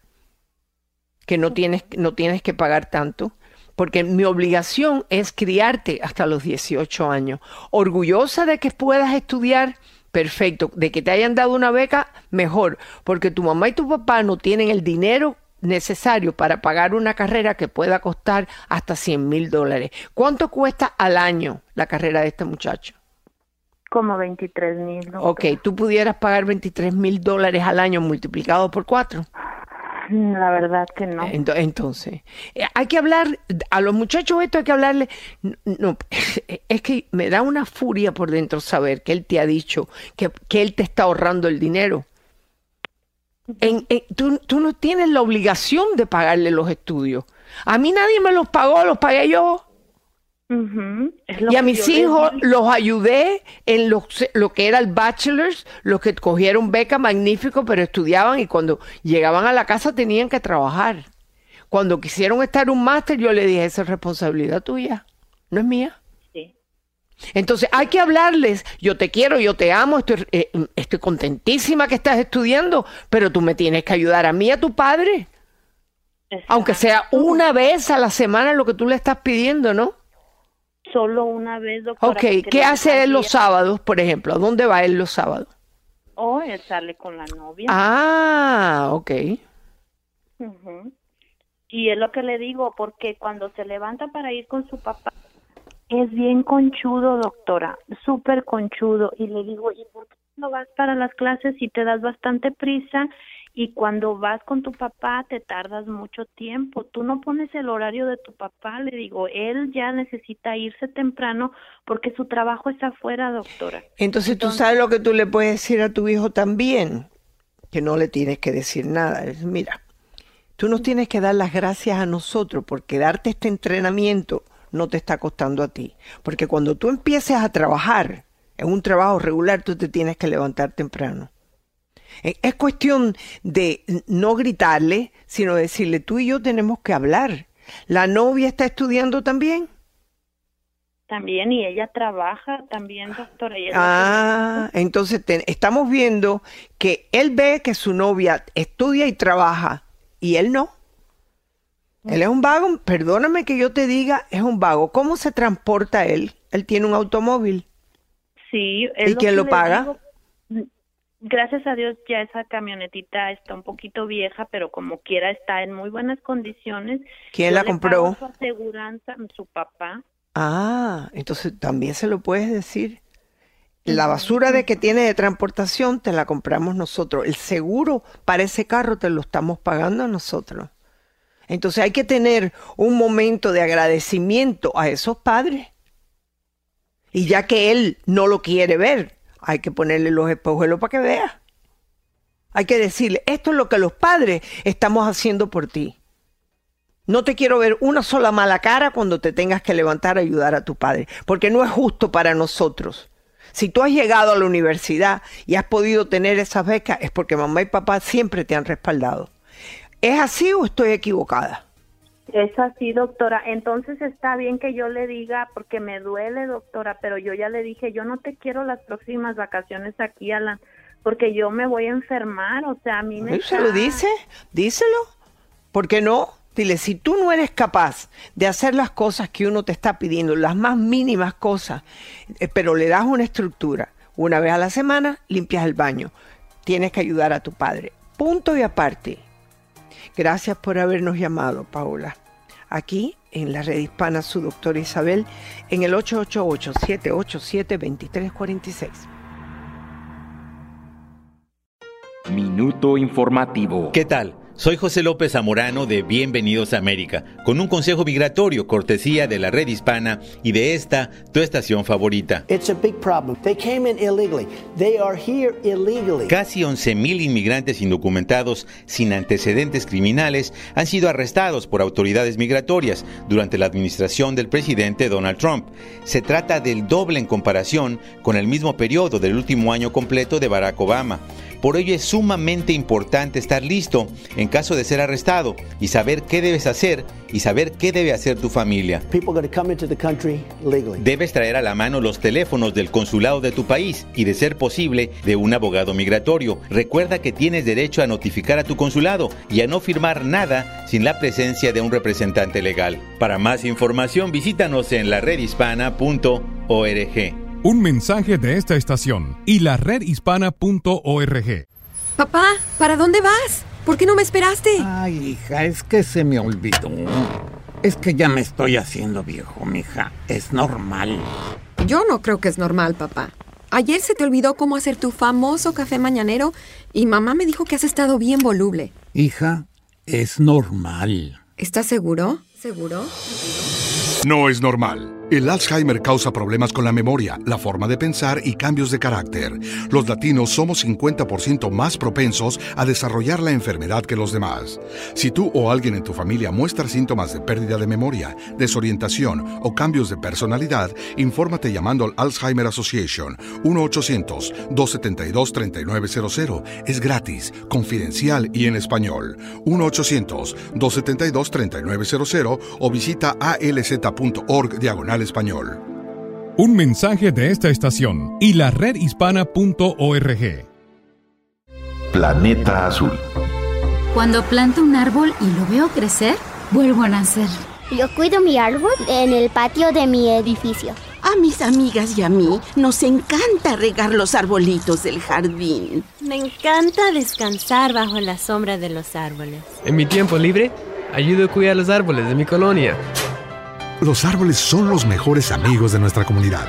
que no tienes, no tienes que pagar tanto, porque mi obligación es criarte hasta los 18 años. Orgullosa de que puedas estudiar, perfecto. De que te hayan dado una beca, mejor, porque tu mamá y tu papá no tienen el dinero necesario para pagar una carrera que pueda costar hasta 100 mil dólares. ¿Cuánto cuesta al año la carrera de este muchacho? Como 23 mil. Ok, tú pudieras pagar 23 mil dólares al año multiplicado por cuatro. (laughs) La verdad que no. Entonces, eh, hay que hablar, a los muchachos esto hay que hablarle, no, (laughs) es que me da una furia por dentro saber que él te ha dicho que, que él te está ahorrando el dinero. En, tú, tú, no tienes la obligación de pagarle los estudios. A mí nadie me los pagó, los pagué yo. Y a mis hijos los ayudé en lo, lo, que era el bachelor's, los que cogieron beca magnífico, pero estudiaban y cuando llegaban a la casa tenían que trabajar. Cuando quisieron estar un máster, yo le dije, esa es responsabilidad tuya, no es mía. Entonces hay que hablarles, yo te quiero, yo te amo, estoy, eh, estoy contentísima que estás estudiando, pero tú me tienes que ayudar a mí, a tu padre. Aunque sea una vez a la semana lo que tú le estás pidiendo, ¿no? Solo una vez, doctora. Ok, ¿qué hace él los sábados, por ejemplo? ¿A dónde va él los sábados? Oh, él sale con la novia. Ah, ok. Y es lo que le digo, porque cuando se levanta para ir con su papá, es bien conchudo, doctora, súper conchudo. Y le digo, ¿y por qué no vas para las clases y te das bastante prisa? Y cuando vas con tu papá te tardas mucho tiempo. Tú no pones el horario de tu papá, le digo, él ya necesita irse temprano porque su trabajo está afuera, doctora. Entonces, tú sabes lo que tú le puedes decir a tu hijo también, que no le tienes que decir nada. Es, mira, tú nos tienes que dar las gracias a nosotros porque darte este entrenamiento no te está costando a ti. Porque cuando tú empieces a trabajar en un trabajo regular, tú te tienes que levantar temprano. E, es cuestión de no gritarle, sino decirle, tú y yo tenemos que hablar. ¿La novia está estudiando también? También, y ella trabaja también, doctora. ah, entonces estamos viendo que él ve que su novia estudia y trabaja, y él no. Él es un vago, perdóname que yo te diga, es un vago. ¿Cómo se transporta él? Él tiene un automóvil. Sí. ¿Y quién lo paga? Gracias a Dios ya esa camionetita está un poquito vieja, pero como quiera está en muy buenas condiciones. ¿Quién la compró? Su aseguranza, su papá. Ah, entonces también se lo puedes decir. La basura de que tiene de transportación te la compramos nosotros. El seguro para ese carro te lo estamos pagando nosotros. Entonces hay que tener un momento de agradecimiento a esos padres. Y ya que él no lo quiere ver, hay que ponerle los espejuelos para que vea. Hay que decirle, esto es lo que los padres estamos haciendo por ti. No te quiero ver una sola mala cara cuando te tengas que levantar a ayudar a tu padre, porque no es justo para nosotros. Si tú has llegado a la universidad y has podido tener esas becas, es porque mamá y papá siempre te han respaldado. ¿Es así o estoy equivocada? Es así, doctora. Entonces está bien que yo le diga, porque me duele, doctora, pero yo ya le dije, yo no te quiero las próximas vacaciones aquí, Alan, porque yo me voy a enfermar, o sea, a mí me... ¿Se lo dice? Díselo. ¿Por qué no? Dile, si tú no eres capaz de hacer las cosas que uno te está pidiendo, las más mínimas cosas, eh, pero le das una estructura, una vez a la semana limpias el baño, tienes que ayudar a tu padre. Punto y aparte. Gracias por habernos llamado, Paula. Aquí en la red hispana, su doctora Isabel, en el 888-787-2346. Minuto informativo. ¿Qué tal? Soy José López Zamorano de Bienvenidos a América, con un consejo migratorio cortesía de la red hispana y de esta, tu estación favorita. Casi 11.000 inmigrantes indocumentados sin antecedentes criminales han sido arrestados por autoridades migratorias durante la administración del presidente Donald Trump. Se trata del doble en comparación con el mismo periodo del último año completo de Barack Obama. Por ello es sumamente importante estar listo en caso de ser arrestado y saber qué debes hacer y saber qué debe hacer tu familia. Debes traer a la mano los teléfonos del consulado de tu país y de ser posible de un abogado migratorio. Recuerda que tienes derecho a notificar a tu consulado y a no firmar nada sin la presencia de un representante legal. Para más información visítanos en la redhispana.org. Un mensaje de esta estación y la redhispana.org. Papá, ¿para dónde vas? ¿Por qué no me esperaste? Ay, hija, es que se me olvidó. Es que ya me estoy haciendo viejo, mija. Es normal. Yo no creo que es normal, papá. Ayer se te olvidó cómo hacer tu famoso café mañanero y mamá me dijo que has estado bien voluble. Hija, es normal. ¿Estás seguro? ¿Seguro? No es normal. El Alzheimer causa problemas con la memoria, la forma de pensar y cambios de carácter. Los latinos somos 50% más propensos a desarrollar la enfermedad que los demás. Si tú o alguien en tu familia muestra síntomas de pérdida de memoria, desorientación o cambios de personalidad, infórmate llamando al Alzheimer Association 1-800-272-3900. Es gratis, confidencial y en español. 1-800-272-3900 o visita alz.org diagonal español. Un mensaje de esta estación y la redhispana.org. Planeta Azul. Cuando planto un árbol y lo veo crecer, vuelvo a nacer. Yo cuido mi árbol en el patio de mi edificio. A mis amigas y a mí nos encanta regar los arbolitos del jardín. Me encanta descansar bajo la sombra de los árboles. En mi tiempo libre, ayudo a cuidar los árboles de mi colonia. Los árboles son los mejores amigos de nuestra comunidad.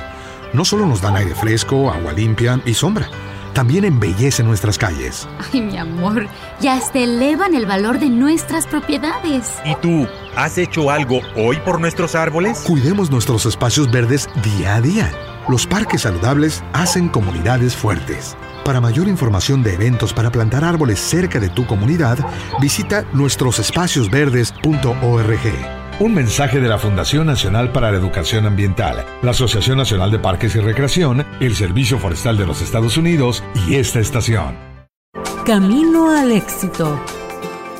No solo nos dan aire fresco, agua limpia y sombra, también embellecen nuestras calles. Ay, mi amor, ya hasta elevan el valor de nuestras propiedades. ¿Y tú, has hecho algo hoy por nuestros árboles? Cuidemos nuestros espacios verdes día a día. Los parques saludables hacen comunidades fuertes. Para mayor información de eventos para plantar árboles cerca de tu comunidad, visita nuestrosespaciosverdes.org. Un mensaje de la Fundación Nacional para la Educación Ambiental, la Asociación Nacional de Parques y Recreación, el Servicio Forestal de los Estados Unidos y esta estación. Camino al éxito.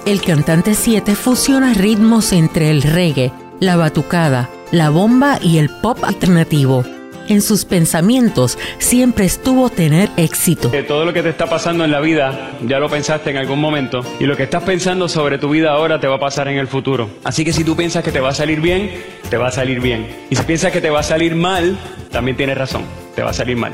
El cantante 7 fusiona ritmos entre el reggae, la batucada, la bomba y el pop alternativo en sus pensamientos siempre estuvo tener éxito. Que todo lo que te está pasando en la vida ya lo pensaste en algún momento y lo que estás pensando sobre tu vida ahora te va a pasar en el futuro. Así que si tú piensas que te va a salir bien, te va a salir bien. Y si piensas que te va a salir mal, también tienes razón, te va a salir mal.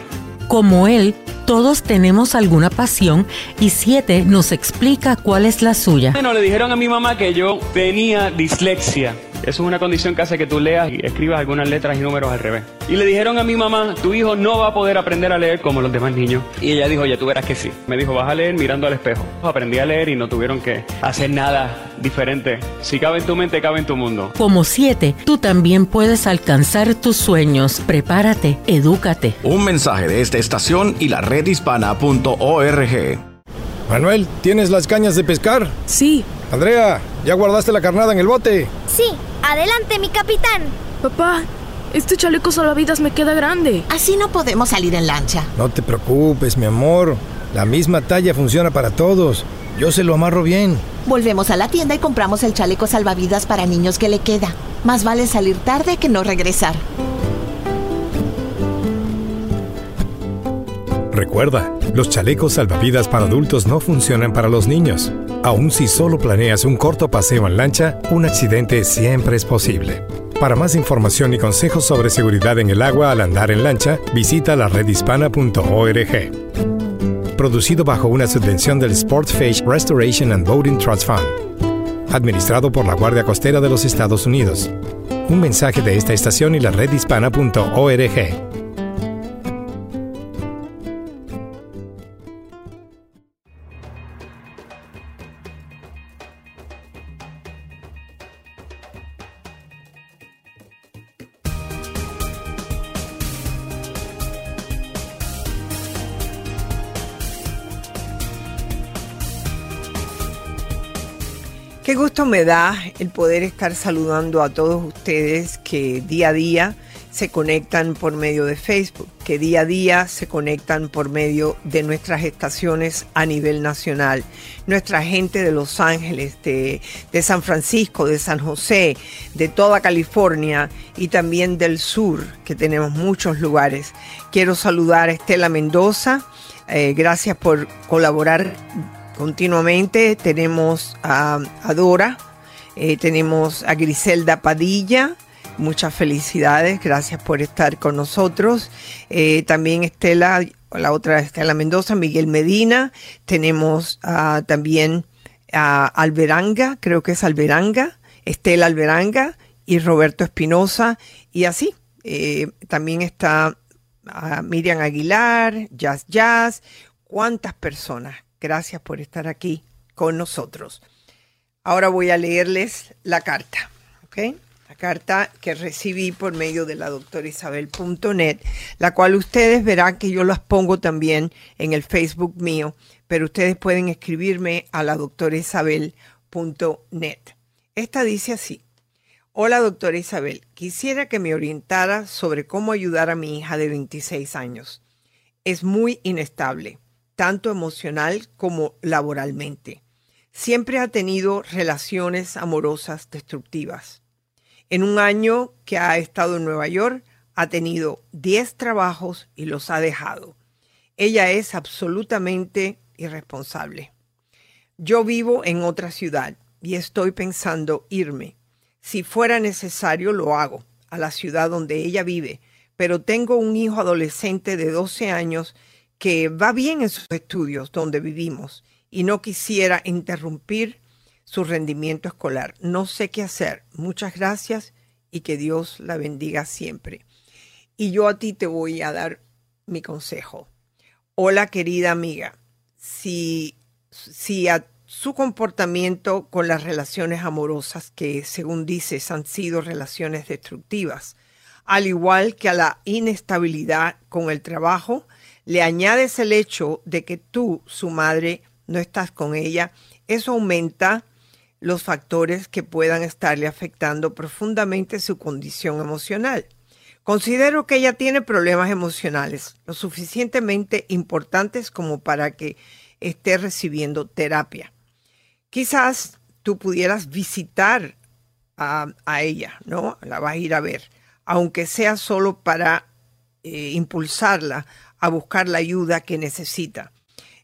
Como él, todos tenemos alguna pasión y Siete nos explica cuál es la suya. Bueno, le dijeron a mi mamá que yo tenía dislexia. Eso es una condición que hace que tú leas y escribas algunas letras y números al revés. Y le dijeron a mi mamá, tu hijo no va a poder aprender a leer como los demás niños. Y ella dijo, ya tú verás que sí. Me dijo, vas a leer mirando al espejo. Aprendí a leer y no tuvieron que hacer nada diferente. Si cabe en tu mente, cabe en tu mundo. Como siete, tú también puedes alcanzar tus sueños. Prepárate, edúcate. Un mensaje de esta estación y la redhispana.org. Manuel, ¿tienes las cañas de pescar? Sí. Andrea, ¿ya guardaste la carnada en el bote? Sí, adelante, mi capitán. Papá, este chaleco salvavidas me queda grande. Así no podemos salir en lancha. No te preocupes, mi amor. La misma talla funciona para todos. Yo se lo amarro bien. Volvemos a la tienda y compramos el chaleco salvavidas para niños que le queda. Más vale salir tarde que no regresar. Recuerda, los chalecos salvavidas para adultos no funcionan para los niños. Aun si solo planeas un corto paseo en lancha, un accidente siempre es posible. Para más información y consejos sobre seguridad en el agua al andar en lancha, visita la redhispana.org. Producido bajo una subvención del Sportfish Restoration and Boating Trust Fund. Administrado por la Guardia Costera de los Estados Unidos. Un mensaje de esta estación y la redhispana.org. me da el poder estar saludando a todos ustedes que día a día se conectan por medio de Facebook, que día a día se conectan por medio de nuestras estaciones a nivel nacional. Nuestra gente de Los Ángeles, de, San Francisco, de San José, de toda California y también del sur, que tenemos muchos lugares. Quiero saludar a Estela Mendoza. Eh, gracias por colaborar continuamente. Tenemos a, Dora, eh, tenemos a Griselda Padilla, Muchas felicidades, gracias por estar con nosotros. Eh, también Estela, la otra Estela Mendoza, Miguel Medina, tenemos uh, también a Alberanga, creo que es Alberanga, Estela Alberanga y Roberto Espinosa, y así. Eh, también está uh, Miriam Aguilar, Jazz Jazz, cuántas personas. Gracias por estar aquí con nosotros. Ahora voy a leerles la carta. ¿ok?, carta que recibí por medio de la doctora Isabel.net, la cual ustedes verán que yo las pongo también en el Facebook mío, pero ustedes pueden escribirme a la doctora Isabel.net. Esta dice así. Hola doctora Isabel, quisiera que me orientara sobre cómo ayudar a mi hija de 26 años. Es muy inestable, tanto emocional como laboralmente. Siempre ha tenido relaciones amorosas destructivas. En un año que ha estado en Nueva York, ha tenido 10 trabajos y los ha dejado. Ella es absolutamente irresponsable. Yo vivo en otra ciudad y estoy pensando irme. Si fuera necesario, lo hago, a la ciudad donde ella vive, pero tengo un hijo adolescente de 12 años que va bien en sus estudios donde vivimos y no quisiera interrumpir su rendimiento escolar. No sé qué hacer. Muchas gracias y que Dios la bendiga siempre. Y yo a ti te voy a dar mi consejo. Hola querida amiga, si, si a su comportamiento con las relaciones amorosas, que según dices han sido relaciones destructivas, al igual que a la inestabilidad con el trabajo, le añades el hecho de que tú, su madre, no estás con ella, eso aumenta los factores que puedan estarle afectando profundamente su condición emocional. Considero que ella tiene problemas emocionales lo suficientemente importantes como para que esté recibiendo terapia. Quizás tú pudieras visitar a, ella, ¿no? La vas a ir a ver, aunque sea solo para eh, impulsarla a buscar la ayuda que necesita.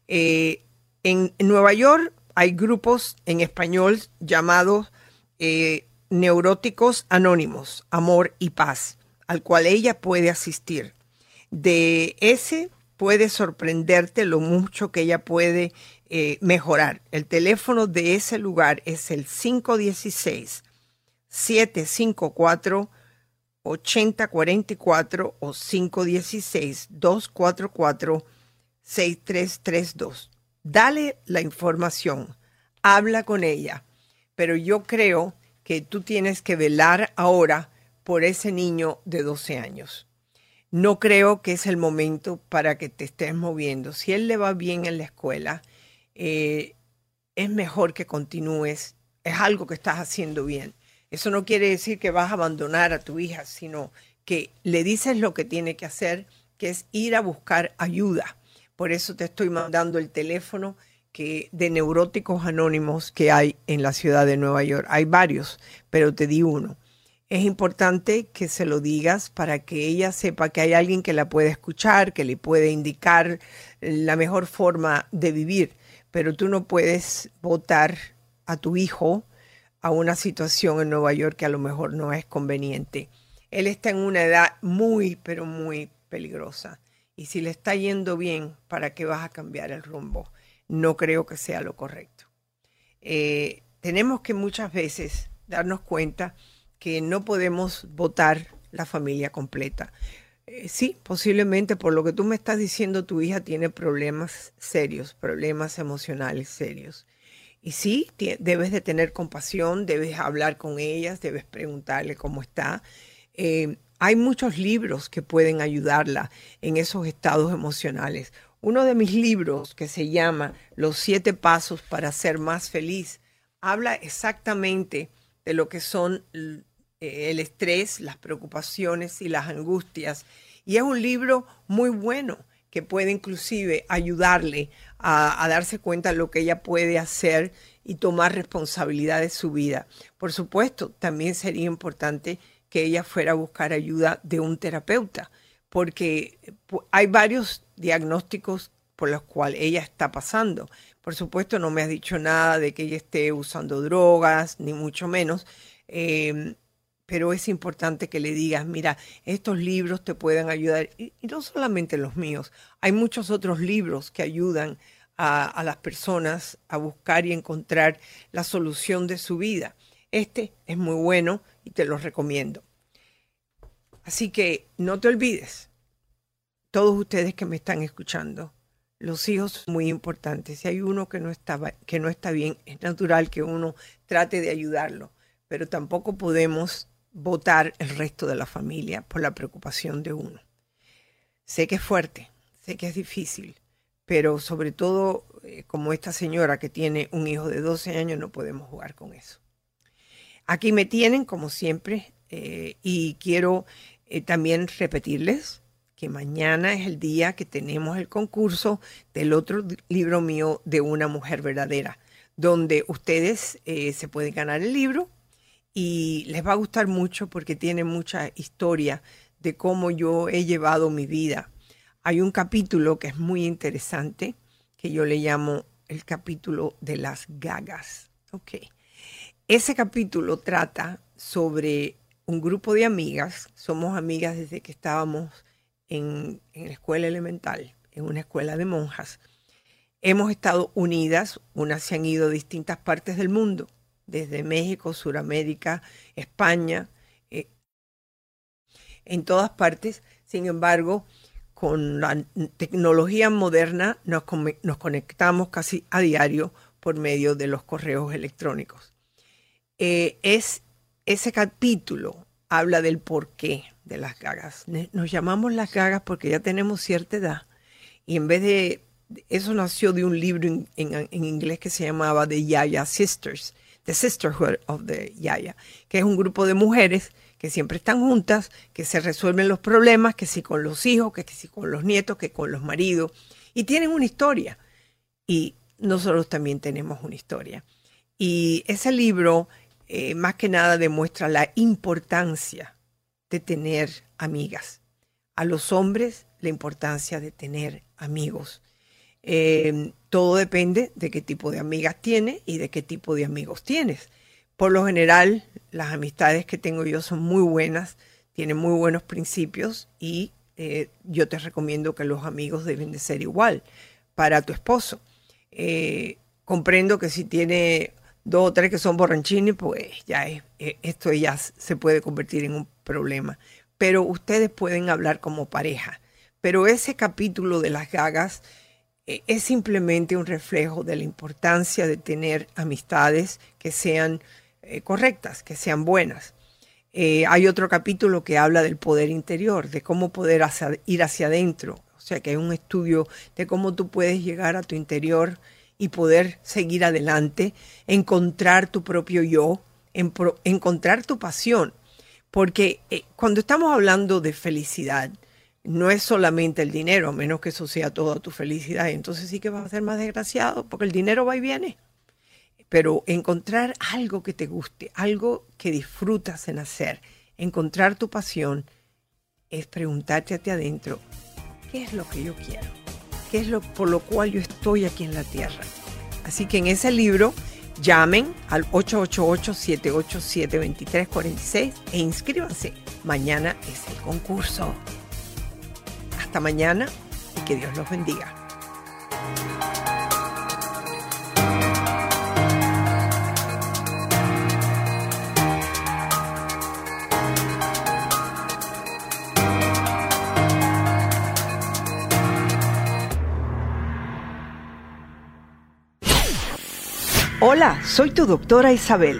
Eh, en Nueva York hay grupos en español llamados eh, Neuróticos Anónimos, Amor y Paz, al cual ella puede asistir. De ese puede sorprenderte lo mucho que ella puede eh, mejorar. El teléfono de ese lugar es el 516 754 8044 o 516 244 6332 dale la información, habla con ella, pero yo creo que tú tienes que velar ahora por ese niño de 12 años. No creo que es el momento para que te estés moviendo. Si él le va bien en la escuela, eh, es mejor que continúes. Es algo que estás haciendo bien. Eso no quiere decir que vas a abandonar a tu hija, sino que le dices lo que tiene que hacer, que es ir a buscar ayuda por eso te estoy mandando el teléfono que de neuróticos anónimos que hay en la ciudad de Nueva York. Hay varios, pero te di uno. Es importante que se lo digas para que ella sepa que hay alguien que la puede escuchar, que le puede indicar la mejor forma de vivir, pero tú no puedes votar a tu hijo a una situación en Nueva York que a lo mejor no es conveniente. Él está en una edad muy, pero muy peligrosa. Y si le está yendo bien, ¿para qué vas a cambiar el rumbo? No creo que sea lo correcto. Eh, tenemos que muchas veces darnos cuenta que no podemos votar la familia completa. Eh, sí, posiblemente por lo que tú me estás diciendo, tu hija tiene problemas serios, problemas emocionales serios. Y sí, debes de tener compasión, debes hablar con ellas, debes preguntarle cómo está. Eh, hay muchos libros que pueden ayudarla en esos estados emocionales. Uno de mis libros que se llama Los siete pasos para ser más feliz habla exactamente de lo que son eh, el estrés, las preocupaciones y las angustias. Y es un libro muy bueno que puede inclusive ayudarle a, darse cuenta de lo que ella puede hacer y tomar responsabilidad de su vida. Por supuesto, también sería importante que ella fuera a buscar ayuda de un terapeuta, porque hay varios diagnósticos por los cuales ella está pasando. Por supuesto, no me ha dicho nada de que ella esté usando drogas, ni mucho menos. Em, pero es importante que le digas, mira, estos libros te pueden ayudar, y, no solamente los míos, hay muchos otros libros que ayudan a, las personas a buscar y encontrar la solución de su vida. Este es muy bueno y te lo recomiendo. Así que no te olvides, todos ustedes que me están escuchando, los hijos son muy importantes. Si hay uno que no, que no está bien, es natural que uno trate de ayudarlo, pero tampoco podemos votar el resto de la familia por la preocupación de uno. Sé que es fuerte, sé que es difícil, pero sobre todo eh, como esta señora que tiene un hijo de 12 años, no podemos jugar con eso. Aquí me tienen, como siempre, eh, y quiero eh, también repetirles que mañana es el día que tenemos el concurso del otro libro mío de una mujer verdadera, donde ustedes eh, se pueden ganar el libro y les va a gustar mucho porque tiene mucha historia de cómo yo he llevado mi vida. Hay un capítulo que es muy interesante que yo le llamo el capítulo de las gagas. Ok. Ese capítulo trata sobre un grupo de amigas, somos amigas desde que estábamos en, la escuela elemental, en una escuela de monjas. Hemos estado unidas, unas se han ido a distintas partes del mundo, desde México, Sudamérica, España, eh, en todas partes. Sin embargo, con la tecnología moderna nos, nos, conectamos casi a diario por medio de los correos electrónicos. Eh, es ese capítulo habla del porqué de las gagas. Nos llamamos las gagas porque ya tenemos cierta edad y en vez de eso nació de un libro en, inglés que se llamaba The Yaya Sisters, The Sisterhood of the Yaya, que es un grupo de mujeres que siempre están juntas, que se resuelven los problemas, que si con los hijos, que, si con los nietos, que con los maridos, y tienen una historia. Y nosotros también tenemos una historia. Y ese libro eh, más que nada demuestra la importancia de tener amigas. A los hombres la importancia de tener amigos. Eh, todo depende de qué tipo de amigas tienes y de qué tipo de amigos tienes. Por lo general, las amistades que tengo yo son muy buenas, tienen muy buenos principios y eh, yo te recomiendo que los amigos deben de ser igual para tu esposo. Eh, comprendo que si tiene dos o tres que son borranchines, pues ya es, esto ya se puede convertir en un problema. Pero ustedes pueden hablar como pareja. Pero ese capítulo de las gagas es simplemente un reflejo de la importancia de tener amistades que sean eh, correctas, que sean buenas. Eh, hay otro capítulo que habla del poder interior, de cómo poder ir hacia adentro. O sea, que hay un estudio de cómo tú puedes llegar a tu interior y poder seguir adelante, encontrar tu propio yo, encontrar tu pasión. Porque eh, cuando estamos hablando de felicidad, no es solamente el dinero, a menos que eso sea toda tu felicidad. Entonces sí que vas a ser más desgraciado, porque el dinero va y viene. Pero encontrar algo que te guste, algo que disfrutas en hacer, encontrar tu pasión, es preguntarte a adentro, ¿qué es lo que yo quiero? ¿Qué es lo por lo cual yo estoy aquí en la tierra? Así que en ese libro Llamen al 888-787-2346 e inscríbanse. Mañana es el concurso. Hasta mañana y que Dios los bendiga. Hola, soy tu doctora Isabel.